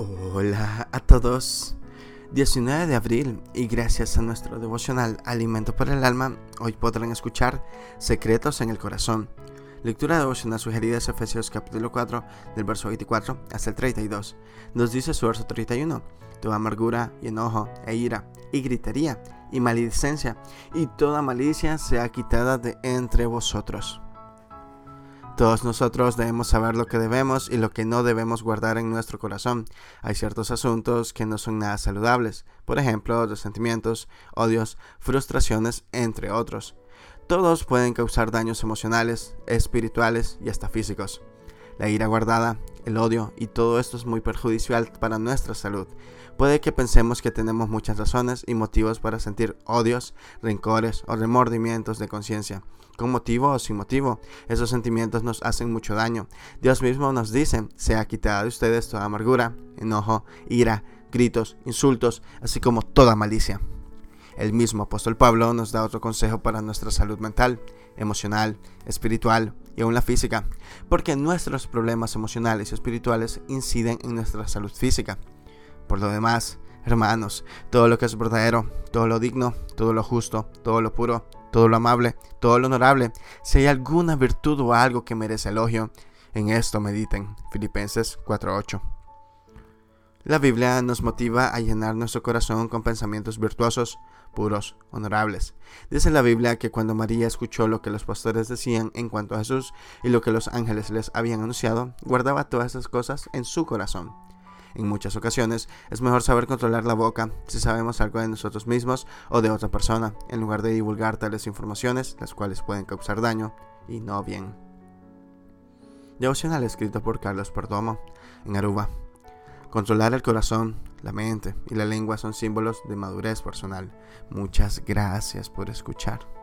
Hola a todos. 19 de abril y gracias a nuestro devocional Alimento para el Alma, hoy podrán escuchar Secretos en el Corazón. Lectura devocional sugerida es Efesios capítulo 4 del verso 24 hasta el 32. Nos dice su verso 31, toda amargura y enojo e ira y gritería y maledicencia y toda malicia sea quitada de entre vosotros todos nosotros debemos saber lo que debemos y lo que no debemos guardar en nuestro corazón. Hay ciertos asuntos que no son nada saludables, por ejemplo, resentimientos, odios, frustraciones, entre otros. Todos pueden causar daños emocionales, espirituales y hasta físicos. La ira guardada, el odio y todo esto es muy perjudicial para nuestra salud. Puede que pensemos que tenemos muchas razones y motivos para sentir odios, rencores o remordimientos de conciencia. Con motivo o sin motivo, esos sentimientos nos hacen mucho daño. Dios mismo nos dice, sea quitada de ustedes toda amargura, enojo, ira, gritos, insultos, así como toda malicia. El mismo apóstol Pablo nos da otro consejo para nuestra salud mental, emocional, espiritual y aún la física, porque nuestros problemas emocionales y espirituales inciden en nuestra salud física. Por lo demás, hermanos, todo lo que es verdadero, todo lo digno, todo lo justo, todo lo puro, todo lo amable, todo lo honorable, si hay alguna virtud o algo que merece elogio, en esto mediten. Filipenses 4:8. La Biblia nos motiva a llenar nuestro corazón con pensamientos virtuosos, puros, honorables. Dice la Biblia que cuando María escuchó lo que los pastores decían en cuanto a Jesús y lo que los ángeles les habían anunciado, guardaba todas esas cosas en su corazón. En muchas ocasiones es mejor saber controlar la boca si sabemos algo de nosotros mismos o de otra persona, en lugar de divulgar tales informaciones, las cuales pueden causar daño y no bien. Devocional escrito por Carlos Perdomo, en Aruba. Controlar el corazón, la mente y la lengua son símbolos de madurez personal. Muchas gracias por escuchar.